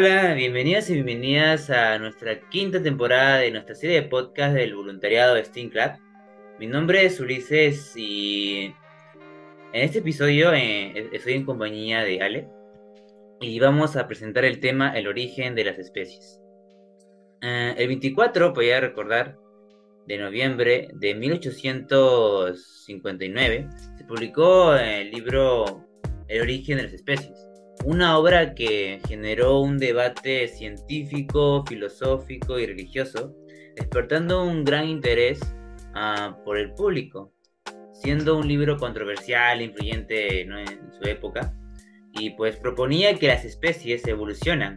Hola, bienvenidas y bienvenidas a nuestra quinta temporada de nuestra serie de podcast del voluntariado de Steam Club. Mi nombre es Ulises y en este episodio eh, estoy en compañía de Ale y vamos a presentar el tema El origen de las especies. Eh, el 24, podría recordar, de noviembre de 1859 se publicó el libro El origen de las especies una obra que generó un debate científico, filosófico y religioso, despertando un gran interés uh, por el público, siendo un libro controversial, influyente en su época, y pues proponía que las especies evolucionan,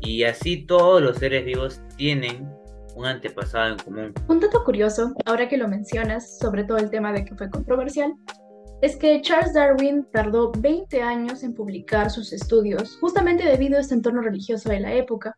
y así todos los seres vivos tienen un antepasado en común. Un dato curioso, ahora que lo mencionas, sobre todo el tema de que fue controversial, es que Charles Darwin tardó 20 años en publicar sus estudios, justamente debido a este entorno religioso de la época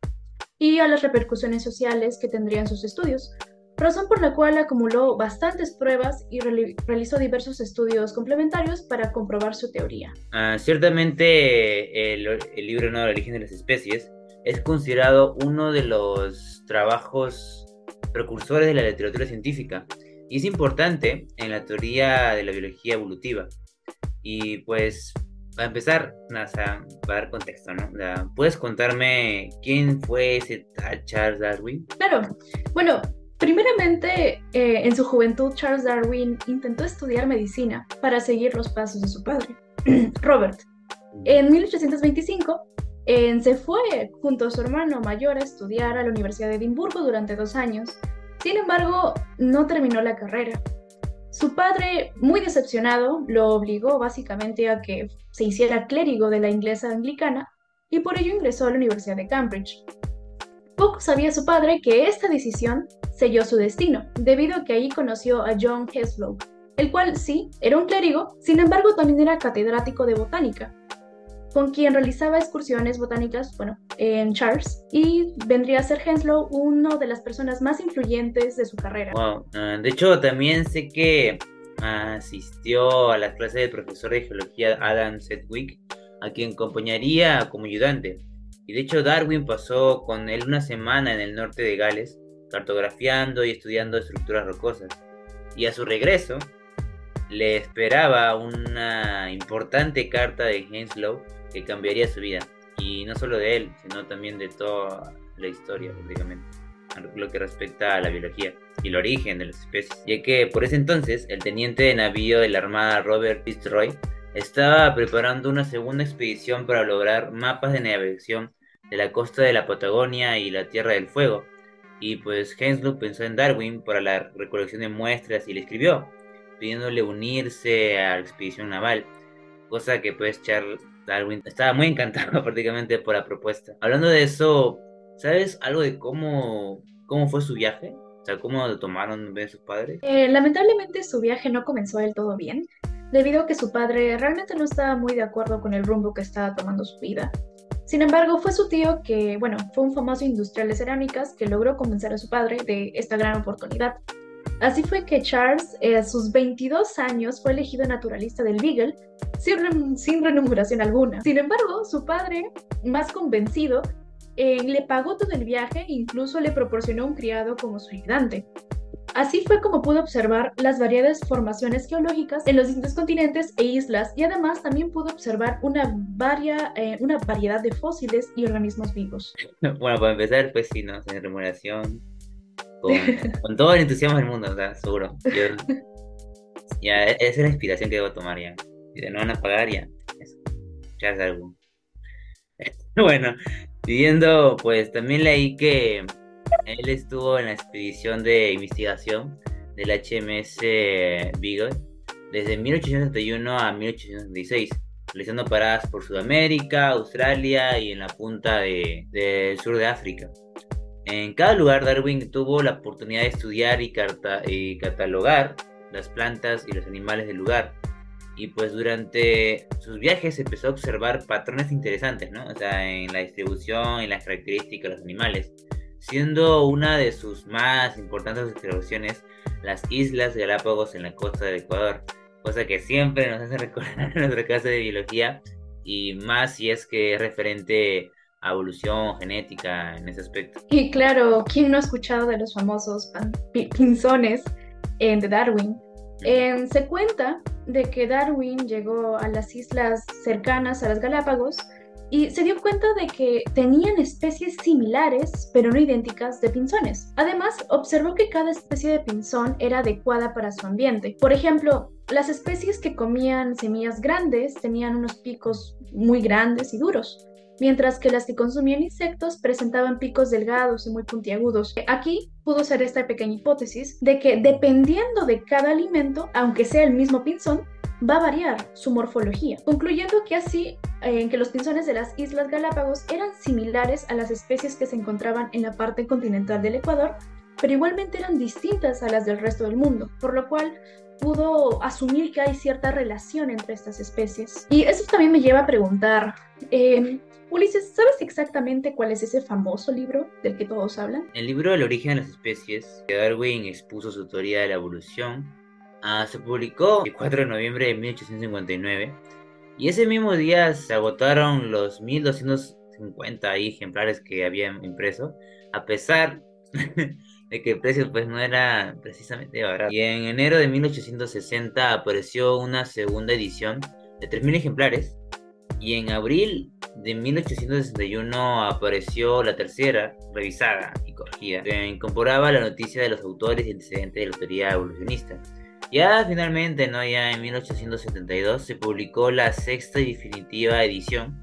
y a las repercusiones sociales que tendrían sus estudios, razón por la cual acumuló bastantes pruebas y realizó diversos estudios complementarios para comprobar su teoría. Ah, ciertamente el, el libro No, origen de las especies es considerado uno de los trabajos precursores de la literatura científica y es importante en la teoría de la biología evolutiva. Y pues, para empezar, para dar contexto, ¿no? ¿Puedes contarme quién fue ese Charles Darwin? Claro. Bueno, primeramente, eh, en su juventud, Charles Darwin intentó estudiar medicina para seguir los pasos de su padre, Robert. En 1825, se fue junto a su hermano mayor a estudiar a la Universidad de Edimburgo durante dos años sin embargo, no terminó la carrera. Su padre, muy decepcionado, lo obligó básicamente a que se hiciera clérigo de la inglesa anglicana y por ello ingresó a la Universidad de Cambridge. Poco sabía su padre que esta decisión selló su destino, debido a que ahí conoció a John Heslow, el cual sí, era un clérigo, sin embargo también era catedrático de botánica, con quien realizaba excursiones botánicas, bueno, en Charles, y vendría a ser Henslow una de las personas más influyentes de su carrera. Wow. Ah, de hecho, también sé que asistió a las clases del profesor de geología Adam Sedgwick, a quien acompañaría como ayudante. Y de hecho, Darwin pasó con él una semana en el norte de Gales, cartografiando y estudiando estructuras rocosas. Y a su regreso, le esperaba una importante carta de Henslow que cambiaría su vida. Y no solo de él, sino también de toda la historia, prácticamente. Lo que respecta a la biología y el origen de las especies. Ya que por ese entonces, el teniente de navío de la Armada Robert Fitzroy estaba preparando una segunda expedición para lograr mapas de navegación de la costa de la Patagonia y la Tierra del Fuego. Y pues Henslow pensó en Darwin para la recolección de muestras y le escribió, pidiéndole unirse a la expedición naval, cosa que pues Charles Darwin estaba muy encantado prácticamente por la propuesta. Hablando de eso, ¿sabes algo de cómo, cómo fue su viaje? O sea, ¿cómo lo tomaron de sus padres? Eh, lamentablemente su viaje no comenzó del todo bien, debido a que su padre realmente no estaba muy de acuerdo con el rumbo que estaba tomando su vida. Sin embargo, fue su tío que, bueno, fue un famoso industrial de cerámicas que logró convencer a su padre de esta gran oportunidad. Así fue que Charles, eh, a sus 22 años, fue elegido naturalista del Beagle sin, sin remuneración alguna. Sin embargo, su padre, más convencido, eh, le pagó todo el viaje e incluso le proporcionó un criado como su ayudante. Así fue como pudo observar las variadas formaciones geológicas en los distintos continentes e islas y además también pudo observar una, varia, eh, una variedad de fósiles y organismos vivos. Bueno, para empezar, pues sí, ¿no? Sin remuneración, con, todo el entusiasmo del mundo, o seguro. ya, esa es la inspiración que debo tomar ya. Si no van a pagar, ya. Ya es algo. bueno, viviendo, pues también leí que él estuvo en la expedición de investigación del HMS Beagle desde 1871 a 1876, realizando paradas por Sudamérica, Australia y en la punta del de, sur de África. En cada lugar Darwin tuvo la oportunidad de estudiar y, catalogar las plantas y los animales del lugar. Y pues durante sus viajes empezó a observar patrones interesantes, ¿no? O sea, en la distribución y las características de los animales. Siendo una de sus más importantes observaciones las Islas Galápagos en la costa del Ecuador. Cosa que siempre nos hace recordar en nuestra clase de biología. Y más si es que es referente evolución, genética, en ese aspecto. Y claro, ¿quién no ha escuchado de los famosos pinzones en de Darwin? se cuenta de que Darwin llegó a las islas cercanas a las Galápagos y se dio cuenta de que tenían especies similares, pero no idénticas, de pinzones. Además, observó que cada especie de pinzón era adecuada para su ambiente. Por ejemplo, las especies que comían semillas grandes tenían unos picos muy grandes y duros, mientras que las que consumían insectos presentaban picos delgados y muy puntiagudos. Aquí pudo ser esta pequeña hipótesis de que dependiendo de cada alimento, aunque sea el mismo pinzón, va a variar su morfología, concluyendo que así en que los pinzones de las Islas Galápagos eran similares a las especies que se encontraban en la parte continental del Ecuador, pero igualmente eran distintas a las del resto del mundo, por lo cual pudo asumir que hay cierta relación entre estas especies. Y eso también me lleva a preguntar, eh, Ulises, ¿sabes exactamente cuál es ese famoso libro del que todos hablan? El libro El origen de las especies, que Darwin expuso su teoría de la evolución, ah, se publicó el 4 de noviembre de 1859 y ese mismo día se agotaron los 1250 ejemplares que habían impreso, a pesar de que el precio pues no era precisamente barato. Y en enero de 1860 apareció una segunda edición de 3.000 ejemplares y en abril de 1861 apareció la tercera, revisada y corregida, que incorporaba la noticia de los autores y antecedentes de la teoría evolucionista. Ya finalmente, ¿no? Ya en 1872 se publicó la sexta y definitiva edición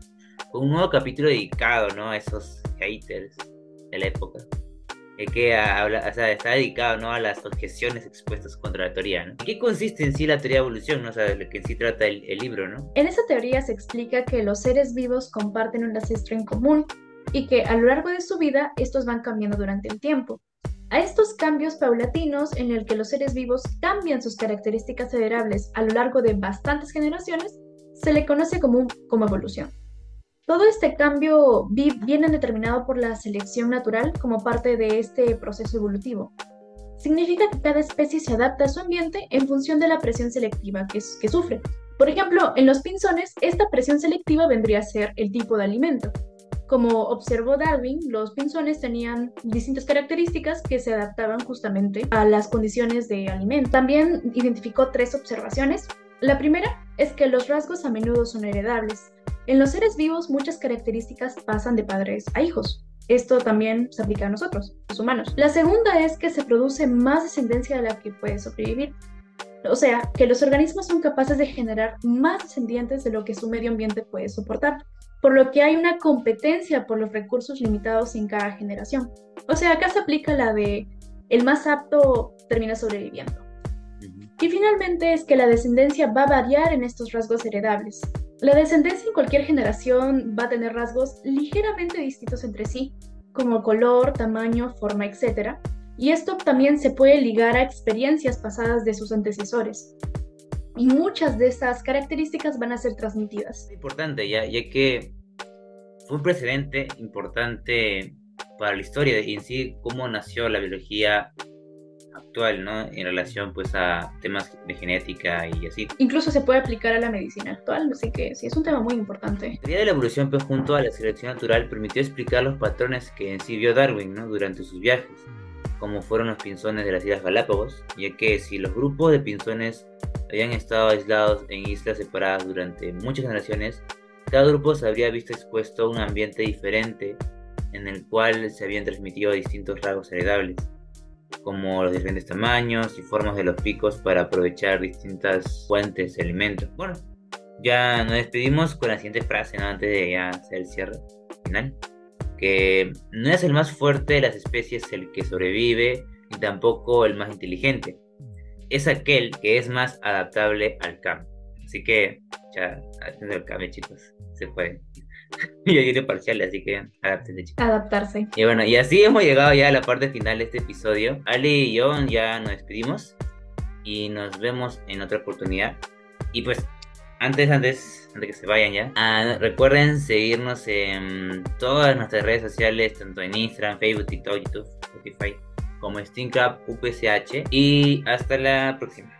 con un nuevo capítulo dedicado, ¿no? A esos haters de la época. Que está dedicado ¿no? a las objeciones expuestas contra la teoría. ¿no? ¿En qué consiste en sí la teoría de evolución? ¿no? O sea, de lo que en sí trata el, libro, ¿no? En esa teoría se explica que los seres vivos comparten un ancestro en común y que a lo largo de su vida estos van cambiando durante el tiempo. A estos cambios paulatinos en el que los seres vivos cambian sus características federables a lo largo de bastantes generaciones, se le conoce como, como evolución. Todo este cambio viene determinado por la selección natural como parte de este proceso evolutivo. Significa que cada especie se adapta a su ambiente en función de la presión selectiva que, que sufre. Por ejemplo, en los pinzones, esta presión selectiva vendría a ser el tipo de alimento. Como observó Darwin, los pinzones tenían distintas características que se adaptaban justamente a las condiciones de alimento. También identificó tres observaciones. La primera es que los rasgos a menudo son heredables. En los seres vivos muchas características pasan de padres a hijos. Esto también se aplica a nosotros, los humanos. La segunda es que se produce más descendencia de la que puede sobrevivir. O sea, que los organismos son capaces de generar más descendientes de lo que su medio ambiente puede soportar por lo que hay una competencia por los recursos limitados en cada generación. O sea, acá se aplica la de el más apto termina sobreviviendo. Y finalmente es que la descendencia va a variar en estos rasgos heredables. La descendencia en cualquier generación va a tener rasgos ligeramente distintos entre sí, como color, tamaño, forma, etc. Y esto también se puede ligar a experiencias pasadas de sus antecesores y muchas de esas características van a ser transmitidas. Importante, ya, ya que fue un precedente importante para la historia y en cómo nació la biología actual, ¿no? En relación pues a temas de genética y así. Incluso se puede aplicar a la medicina actual, así que sí, es un tema muy importante. La teoría de la evolución pues junto a la selección natural permitió explicar los patrones que en sí vio Darwin, ¿no? Durante sus viajes, como fueron los pinzones de las Islas Galápagos, ya que si los grupos de pinzones habían estado aislados en islas separadas durante muchas generaciones, cada grupo se habría visto expuesto a un ambiente diferente en el cual se habían transmitido distintos rasgos heredables, como los diferentes tamaños y formas de los picos para aprovechar distintas fuentes de alimento. Bueno, ya nos despedimos con la siguiente frase, antes de ya hacer el cierre final, que no es el más fuerte de las especies el que sobrevive, ni tampoco el más inteligente, es aquel que es más adaptable al cambio. Así que, ya, haciendo el cambio, chicos, se puede. Yo tiene parcial, así que adaptense, chicos. Adaptarse. Y bueno, y así hemos llegado ya a la parte final de este episodio. Ali y yo ya nos despedimos y nos vemos en otra oportunidad. Y pues, antes, antes, antes que se vayan ya, ah, recuerden seguirnos en todas nuestras redes sociales, tanto en Instagram, Facebook, TikTok, YouTube, Spotify como Steam Club UPCH y hasta la próxima.